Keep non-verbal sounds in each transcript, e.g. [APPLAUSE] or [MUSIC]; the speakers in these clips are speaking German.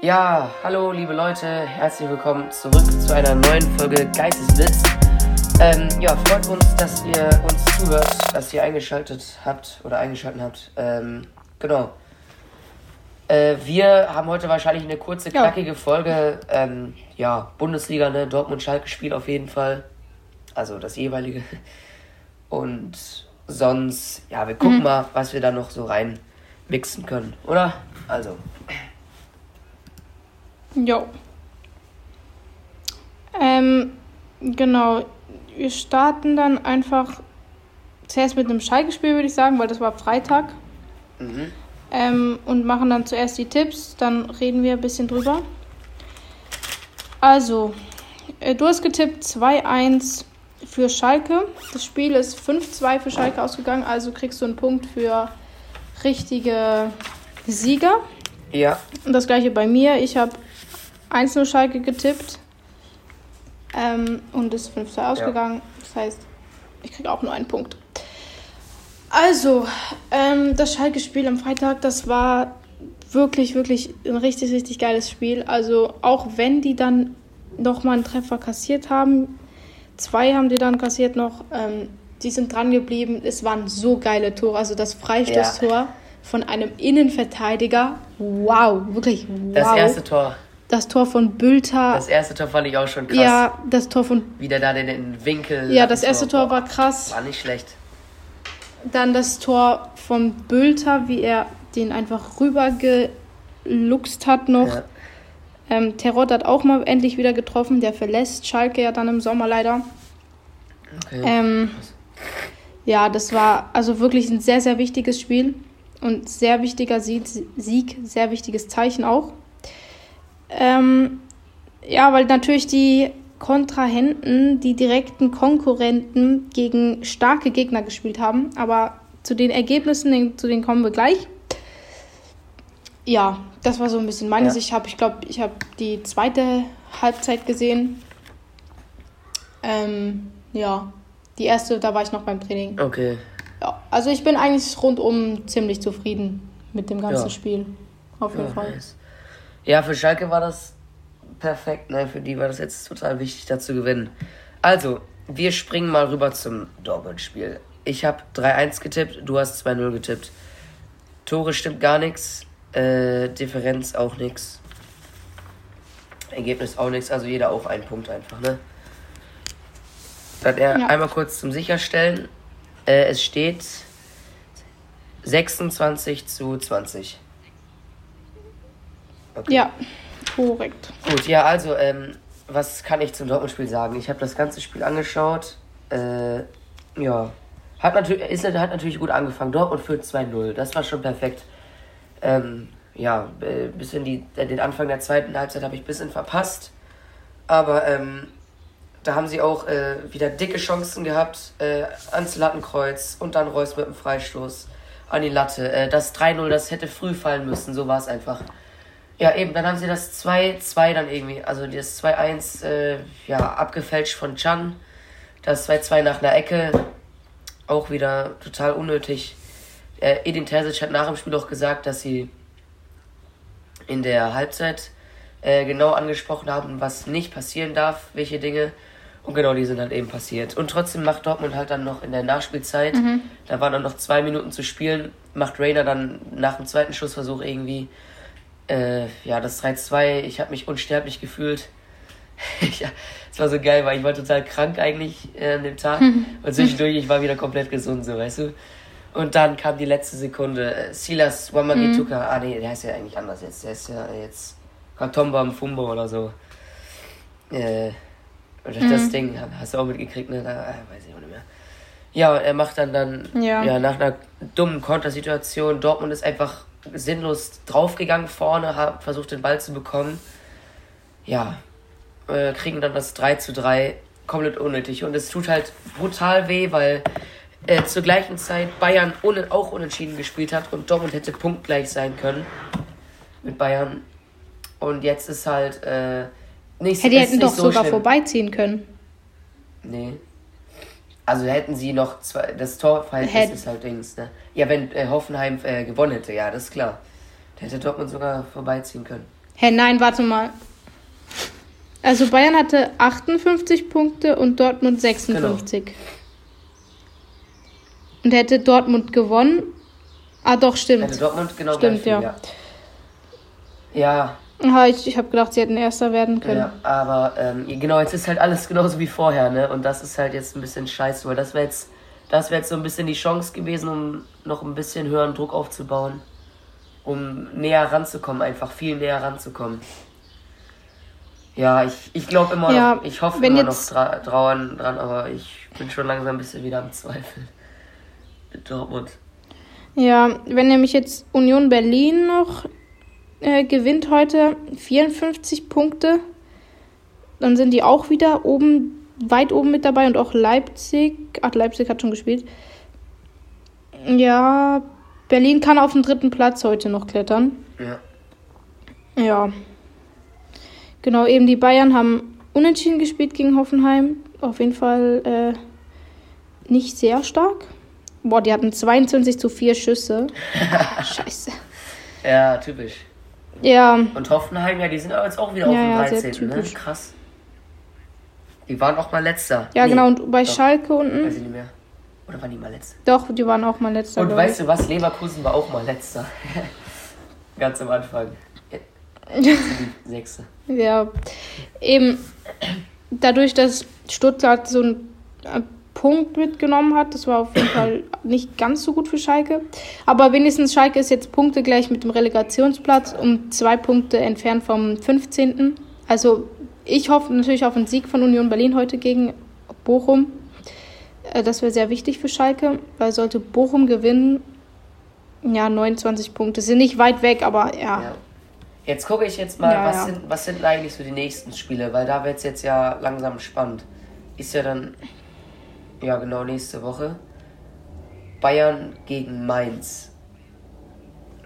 Ja, hallo liebe Leute, herzlich willkommen zurück zu einer neuen Folge Geistesblitz. Ähm, ja, freut uns, dass ihr uns zuhört, dass ihr eingeschaltet habt oder eingeschaltet habt. Ähm, genau. Äh, wir haben heute wahrscheinlich eine kurze, knackige Folge. Ähm, ja, Bundesliga, ne? Dortmund-Schalke-Spiel auf jeden Fall. Also das jeweilige. Und sonst, ja, wir gucken Mhm. mal, was wir da noch so rein mixen können, oder? Also, Jo. Ähm, genau. Wir starten dann einfach zuerst mit einem Schalke-Spiel, würde ich sagen, weil das war Freitag. mhm. Ähm, und machen dann zuerst die Tipps, dann reden wir ein bisschen drüber. Also, äh, du hast getippt 2-1 für Schalke. Das Spiel ist 5-2 für Schalke ausgegangen, also kriegst du einen Punkt für richtige Sieger. ja, Und das gleiche bei mir. Ich habe 1-0 Schalke getippt. Ähm, und ist 5-2 ausgegangen. Das heißt, ich kriege auch nur einen Punkt. Also, ähm, das Schalke-Spiel am Freitag, das war wirklich, wirklich ein richtig, richtig geiles Spiel. Also, auch wenn die dann nochmal einen Treffer kassiert haben, zwei haben die dann kassiert noch, ähm, die sind dran geblieben. Es waren so geile Tore. Also, das Freistoßtor von einem Innenverteidiger, wow, wirklich wow. das erste Tor. Das Tor von Bülter. Das erste Tor fand ich auch schon krass. ja, das Tor von. Wie der da den, den Winkel. Ja, das erste Tor boah, war krass. War nicht schlecht. Dann das Tor von Bülter, wie er den einfach rübergeluchst hat noch. Ja. Ähm, Terrott hat auch mal endlich wieder getroffen. Der verlässt Schalke ja dann im Sommer leider. Okay. Ähm, ja, das war also wirklich ein sehr, sehr wichtiges Spiel und sehr wichtiger Sieg sehr wichtiges Zeichen auch. Ähm, ja, weil natürlich die Kontrahenten, die direkten Konkurrenten gegen starke Gegner gespielt haben. Aber zu den Ergebnissen, zu denen kommen wir gleich. Ja, das war so ein bisschen meine Ja. Sicht. Ich habe, ich glaube, ich habe die zweite Halbzeit gesehen. Ähm, ja, die erste, da war ich noch beim Training. Okay. Ja, also ich bin eigentlich rundum ziemlich zufrieden mit dem ganzen Ja. Spiel. Auf jeden Fall. nice. Ja, für Schalke war das perfekt. Ne? Für die war das jetzt total wichtig, da zu gewinnen. Also, wir springen mal rüber zum Dortmund-Spiel. Ich habe 3-1 getippt, du hast 2-0 getippt. Tore stimmt gar nichts. Äh, Differenz auch nichts. Ergebnis auch nichts. Also jeder auch ein Punkt einfach, ne? Dann er Ja. einmal kurz zum Sicherstellen. Äh, es steht 26 zu 20. Okay. Ja, korrekt. Gut, ja, also, ähm, was kann ich zum Dortmund-Spiel sagen? Ich habe das ganze Spiel angeschaut. Äh, ja. Hat natürlich, ist, hat natürlich gut angefangen. Dortmund führt 2-0. Das war schon perfekt. Ähm, ja, äh, bisschen die, äh, den Anfang der zweiten Halbzeit habe ich ein bisschen verpasst. Aber ähm, da haben sie auch äh, wieder dicke Chancen gehabt. Äh, ans Lattenkreuz und dann Reus mit dem Freistoß an die Latte. Äh, das 3-0, das hätte früh fallen müssen. So war es einfach. Ja, eben, dann haben sie das 2-2 dann irgendwie, also das 2-1, äh, ja, abgefälscht von Chan. Das 2-2 nach einer Ecke, auch wieder total unnötig. Äh, Edin Terzic hat nach dem Spiel auch gesagt, dass sie in der Halbzeit äh, genau angesprochen haben, was nicht passieren darf, welche Dinge. Und genau die sind halt eben passiert. Und trotzdem macht Dortmund halt dann noch in der Nachspielzeit, da waren dann noch zwei Minuten zu spielen, macht Rainer dann nach dem zweiten Schussversuch irgendwie äh, ja, das 3-2, ich habe mich unsterblich gefühlt. [LAUGHS] es war so geil, weil ich war total krank eigentlich äh, an dem Tag. [LAUGHS] Und zwischendurch, ich war wieder komplett gesund, so, weißt du. Und dann kam die letzte Sekunde. Äh, Silas Wamagituka, ah nee, der heißt ja eigentlich anders jetzt. Der ist ja jetzt Katomba Mfumbo oder so. Äh, und das Ding hast du auch mitgekriegt, ne? Da, äh, weiß ich auch nicht mehr. Ja, und er macht dann dann Ja. ja, nach einer dummen Kontersituation. Dortmund ist einfach sinnlos draufgegangen vorne, hat versucht den Ball zu bekommen. Ja, äh, kriegen dann das 3 zu 3 komplett unnötig. Und es tut halt brutal weh, weil äh, zur gleichen Zeit Bayern un auch unentschieden gespielt hat und Dortmund hätte punktgleich sein können mit Bayern. Und jetzt ist halt äh, nicht Hey, die hätten nicht doch so sogar schlimm. vorbeiziehen können. Nee. Also hätten sie noch zwei, das Torverhältnis Hätt- ist halt Dings, ne? Ja, wenn äh, Hoffenheim äh, gewonnen hätte, ja, das ist klar. Da hätte Dortmund sogar vorbeiziehen können. Hä, nein, warte mal. Also Bayern hatte 58 Punkte und Dortmund 56. Genau. Und hätte Dortmund gewonnen. Ah, doch, stimmt. Hätte Dortmund genau Stimmt, viel, ja. ja. Ja. Ja ich ich habe gedacht, sie hätten Erster werden können. Ja, aber ähm, genau, jetzt ist halt alles genauso wie vorher, ne? Und das ist halt jetzt ein bisschen scheiße, weil das wäre jetzt, das wäre jetzt so ein bisschen die Chance gewesen, um noch ein bisschen höheren Druck aufzubauen. Um näher ranzukommen, einfach viel näher ranzukommen. Ja, ich, ich glaube immer ja, noch, ich hoffe immer noch dra dran, dran, aber ich bin schon langsam ein bisschen wieder am Zweifeln. [LAUGHS] Mit Dortmund. Ja, wenn nämlich jetzt Union Berlin noch äh, gewinnt heute 54 Punkte, dann sind die auch wieder oben, weit oben mit dabei und auch Leipzig. Ach, Leipzig hat schon gespielt. Ja, Berlin kann auf den dritten Platz heute noch klettern. Ja. Ja. Genau, eben die Bayern haben unentschieden gespielt gegen Hoffenheim. Auf jeden Fall äh, nicht sehr stark. Boah, die hatten 22 zu 4 Schüsse. [LAUGHS] Scheiße. Ja, typisch. Ja. Und Hoffenheim, ja, die sind jetzt auch wieder ja, auf dem 13. Ja, ne? Krass. Die waren auch mal letzter. Ja, nee, genau, und bei doch. Schalke unten. Weiß ich nicht mehr. Oder waren die mal letzter? Doch, die waren auch mal letzter. Und weißt du was? Leverkusen war auch mal letzter. [LAUGHS] Ganz am Anfang. [LAUGHS] Sechste. Ja. Eben dadurch, dass Stuttgart so ein Punkt mitgenommen hat. Das war auf jeden Fall nicht ganz so gut für Schalke. Aber wenigstens Schalke ist jetzt Punkte gleich mit dem Relegationsplatz um zwei Punkte entfernt vom 15. Also ich hoffe natürlich auf einen Sieg von Union Berlin heute gegen Bochum. Äh, das wäre sehr wichtig für Schalke, weil sollte Bochum gewinnen, ja, 29 Punkte sind nicht weit weg, aber ja. ja. Jetzt gucke ich jetzt mal, ja, was, ja. Sind, was sind eigentlich so die nächsten Spiele, weil da wird es jetzt ja langsam spannend. Ist ja dann ja, genau, nächste Woche. Bayern gegen Mainz.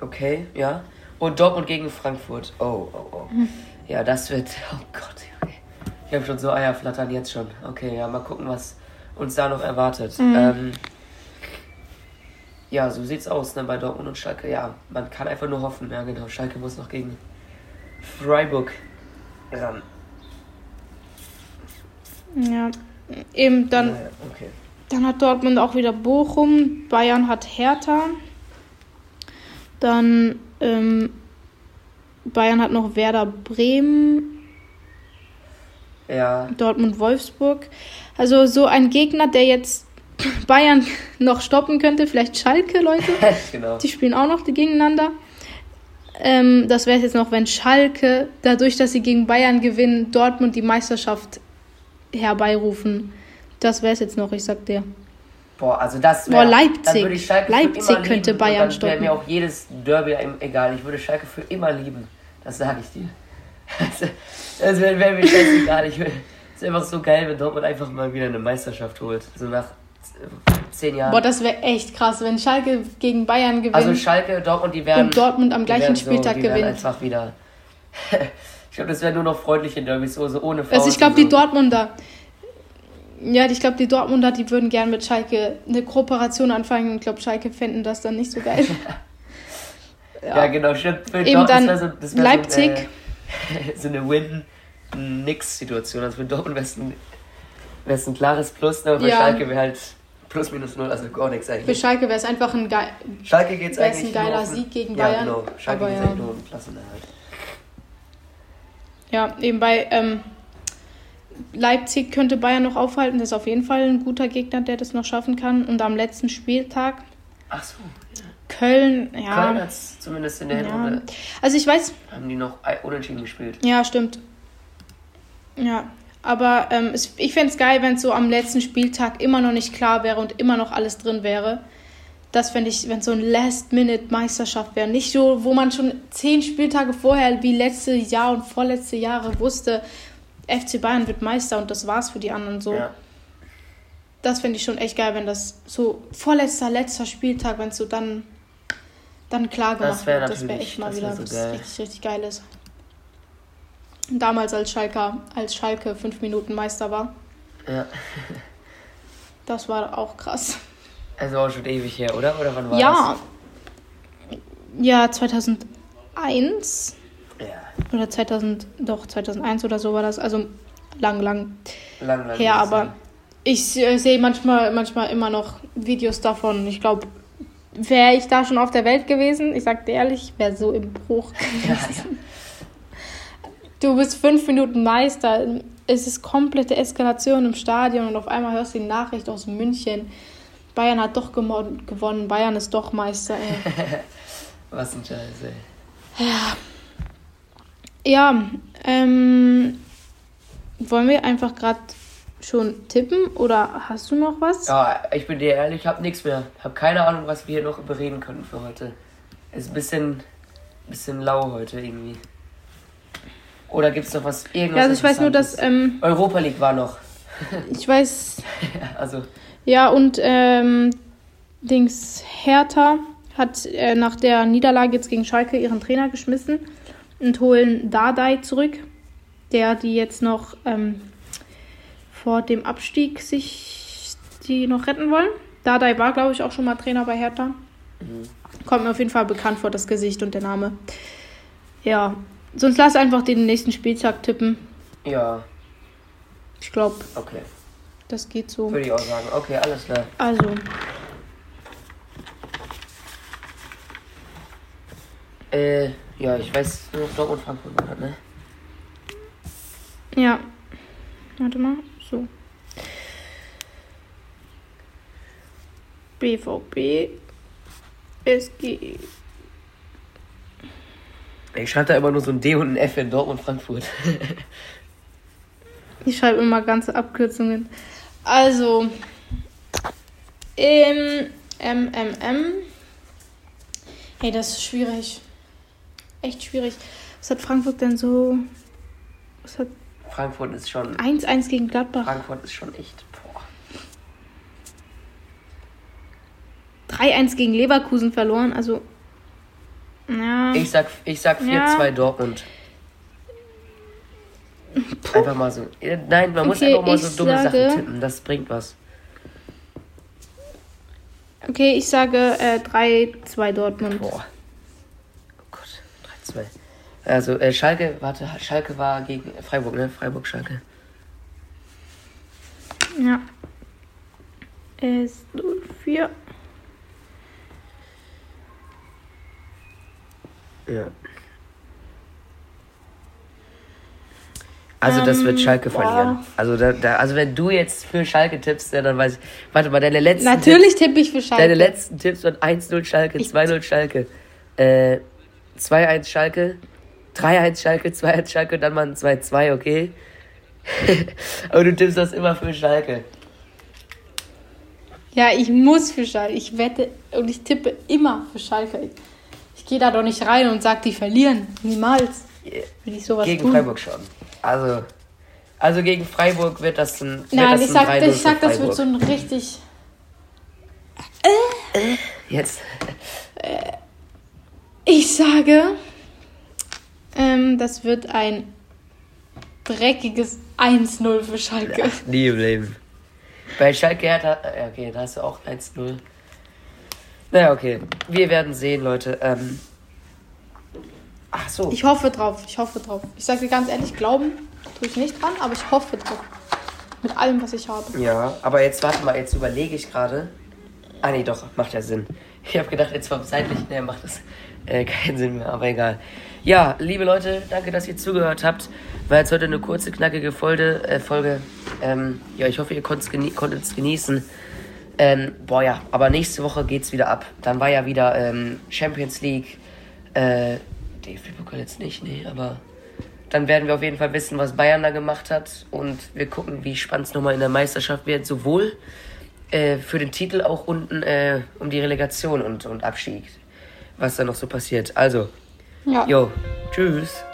Okay, ja. Und Dortmund gegen Frankfurt. Oh, oh, oh. [LAUGHS] Ja, das wird. Oh Gott, okay. Ich habe schon so Eierflattern jetzt schon. Okay, ja, mal gucken, was uns da noch erwartet. Mhm. Ähm, ja, so sieht's aus, ne, bei Dortmund und Schalke. Ja, man kann einfach nur hoffen. Ja, genau. Schalke muss noch gegen Freiburg ran. Ja. Eben dann. Ja, okay. Dann hat Dortmund auch wieder Bochum, Bayern hat Hertha. Dann ähm, Bayern hat noch Werder Bremen. Ja. Dortmund Wolfsburg. Also so ein Gegner, der jetzt [LAUGHS] Bayern [LAUGHS] noch stoppen könnte, vielleicht Schalke, Leute. [LAUGHS] genau. Die spielen auch noch gegeneinander. Ähm, das wäre jetzt noch, wenn Schalke, dadurch, dass sie gegen Bayern gewinnen, Dortmund die Meisterschaft herbeirufen. Das wäre es jetzt noch, ich sag dir. Boah, also das wäre. Boah, Leipzig. Leipzig könnte Bayern stoppen. Wäre mir auch jedes Derby egal. Ich würde Schalke für immer lieben. Das sage ich dir. [LAUGHS] Das wäre wär mir scheißegal. Ich es ist einfach so geil, wenn Dortmund einfach mal wieder eine Meisterschaft holt. So nach zehn Jahren. Boah, das wäre echt krass, wenn Schalke gegen Bayern gewinnt. Also Schalke, Dortmund, die werden. Und Dortmund am gleichen Spieltag so, gewinnt. einfach wieder. [LAUGHS] Ich glaube, das wäre nur noch freundliche Derbys, so, so ohne Fouls Also ich glaube, so. die Dortmunder. Ja, ich glaube, die Dortmunder, die würden gern mit Schalke eine Kooperation anfangen. Ich glaube, Schalke fänden das dann nicht so geil. [LAUGHS] ja. ja. genau, stimmt. Für Eben dann das so, Leipzig. So, äh, [LAUGHS] so eine Win-Nix-Situation. Also für Dortmund wäre es ein, ein klares Plus, ne? aber für ja. Schalke wäre halt plus minus null, also gar nichts eigentlich. Für Schalke wäre es einfach ein, Ge Schalke geht's eigentlich ein geiler Sieg gegen Bayern. Ja, genau. Schalke geht ja. nur um Klassenerhalt. Ja, eben bei ähm, Leipzig könnte Bayern noch aufhalten. Das ist auf jeden Fall ein guter Gegner, der das noch schaffen kann. Und am letzten Spieltag. Ach so. Ja. Köln, ja. Köln hat es zumindest in der Hinrunde. Ja. Also ich weiß. Haben die noch unentschieden gespielt? Ja, stimmt. Ja. Aber ähm, ich fände es geil, wenn es so am letzten Spieltag immer noch nicht klar wäre und immer noch alles drin wäre. Das fände ich, wenn es so eine Last-Minute-Meisterschaft wäre. Nicht so, wo man schon zehn Spieltage vorher, wie letzte Jahr und vorletzte Jahre wusste, FC Bayern wird Meister und das war's für die anderen so. Ja. Das fände ich schon echt geil, wenn das so vorletzter, letzter Spieltag, wenn es so dann, dann klar gemacht wird. Das wäre echt mal wieder so was richtig, richtig Geiles. Damals als Schalke, als Schalke fünf Minuten Meister war. Ja. das war auch krass. Also auch schon ewig her, oder? Oder wann war ja. das? Ja, 2001. Ja. Oder 2000, doch, 2001 oder so war das. Also lang, lang Lang, lang her. Aber ich äh, sehe manchmal, manchmal immer noch Videos davon. Ich glaube, wäre ich da schon auf der Welt gewesen, ich sag dir ehrlich, wäre so im Bruch [LAUGHS] Ja, gewesen. Du bist fünf Minuten Meister. Es ist komplette Eskalation im Stadion und auf einmal hörst du die Nachricht aus München. Bayern hat doch gewonnen, Bayern ist doch Meister. Ey. [LAUGHS] Was ein Scheiß, ey. Ja, ähm, wollen wir einfach gerade schon tippen oder hast du noch was? Ja, ich bin dir ehrlich, ich hab nichts mehr. Hab keine Ahnung, was wir hier noch bereden können für heute. Ist ein bisschen, bisschen lau heute irgendwie. Oder gibt's noch was? Irgendwas Ja, also ich weiß nur, dass, ähm, Europa League war noch. ich weiß, [LAUGHS] Also, ja, und ähm, Dings Hertha hat äh, nach der Niederlage jetzt gegen Schalke ihren Trainer geschmissen und holen Dardai zurück, der die jetzt noch ähm, vor dem Abstieg sich die noch retten wollen. Dardai war, glaube ich, auch schon mal Trainer bei Hertha. Kommt mir auf jeden Fall bekannt vor, das Gesicht und der Name. Ja, sonst lass einfach den nächsten Spieltag tippen. ja, Ich glaube, okay. Das geht so. Würde ich auch sagen. Okay, alles klar. Also, Äh, ja, ich weiß nur Dortmund Frankfurt war ne? ja. Warte mal, so. BVB, SG. Ich schreibe da immer nur so ein D und ein F in Dortmund Frankfurt. [LAUGHS] Ich schreibe immer ganze Abkürzungen. Also, im MMM. Hey, das ist schwierig. Echt schwierig. Was hat Frankfurt denn so? Was hat Frankfurt ist schon. 1-1 gegen Gladbach? Frankfurt ist schon echt. Boah. 3-1 gegen Leverkusen verloren. Also, ja. Ich sag, ich sag 4-2 Ja. Dortmund. Einfach mal so. Nein, man muss Okay, einfach mal so ich dumme sage- Sachen tippen. Das bringt was. Okay, ich sage äh, 3-2 Dortmund. Boah. Oh Gott. 3-2. Also, äh, Schalke, warte, Schalke war gegen Freiburg, ne? Freiburg-Schalke. Ja. Es 04. Ja. Also das wird Ähm, Schalke boah. verlieren. Also da, da, also wenn du jetzt für Schalke tippst, ja, dann weiß ich. Warte mal, deine letzten Natürlich tippe ich für Schalke. Deine letzten Tipps waren 1-0 Schalke, 2-0 Schalke, äh, 2-1 Schalke, 3-1 Schalke, 2-1 Schalke und dann mal ein 2-2, okay? [LAUGHS] Aber du tippst das immer für Schalke. Ja, ich muss für Schalke. Ich wette und ich tippe immer für Schalke. Ich, ich gehe da doch nicht rein und sag, die verlieren. Niemals. Will ich sowas Gegen tun. Freiburg schon. Also, also gegen Freiburg wird das ein. Nein, das ich ein sag, 3-0 ich sag das wird so ein richtig. Jetzt. Ich sage, ähm, das wird ein dreckiges 1-0 für Schalke. Nie im Leben. Bei Schalke hat er. ja, Okay, da hast du auch 1-0. Naja, okay. Wir werden sehen, Leute. Ähm, ach so. Ich hoffe drauf, ich hoffe drauf. Ich sage dir ganz ehrlich, glauben tue ich nicht dran, aber ich hoffe drauf. Mit allem, was ich habe. Ja, aber jetzt warte mal, jetzt überlege ich gerade. Ah nee, doch, macht ja Sinn. [LAUGHS] Ich habe gedacht, jetzt vom zeitlichen her macht das äh, keinen Sinn mehr, aber egal. Ja, liebe Leute, danke, dass ihr zugehört habt. War jetzt heute eine kurze, knackige Folge. Äh, Folge. Ähm, ja, ich hoffe, ihr genie konntet es genießen. Ähm, boah ja, aber nächste Woche geht's wieder ab. Dann war ja wieder ähm, Champions League. Äh, DFB-Pokal jetzt nicht, nee, aber dann werden wir auf jeden Fall wissen, was Bayern da gemacht hat. Und wir gucken, wie spannend es nochmal in der Meisterschaft wird. Sowohl äh, für den Titel auch unten äh, um die Relegation und, und Abstieg. Was da noch so passiert. Also, Ja. jo, tschüss.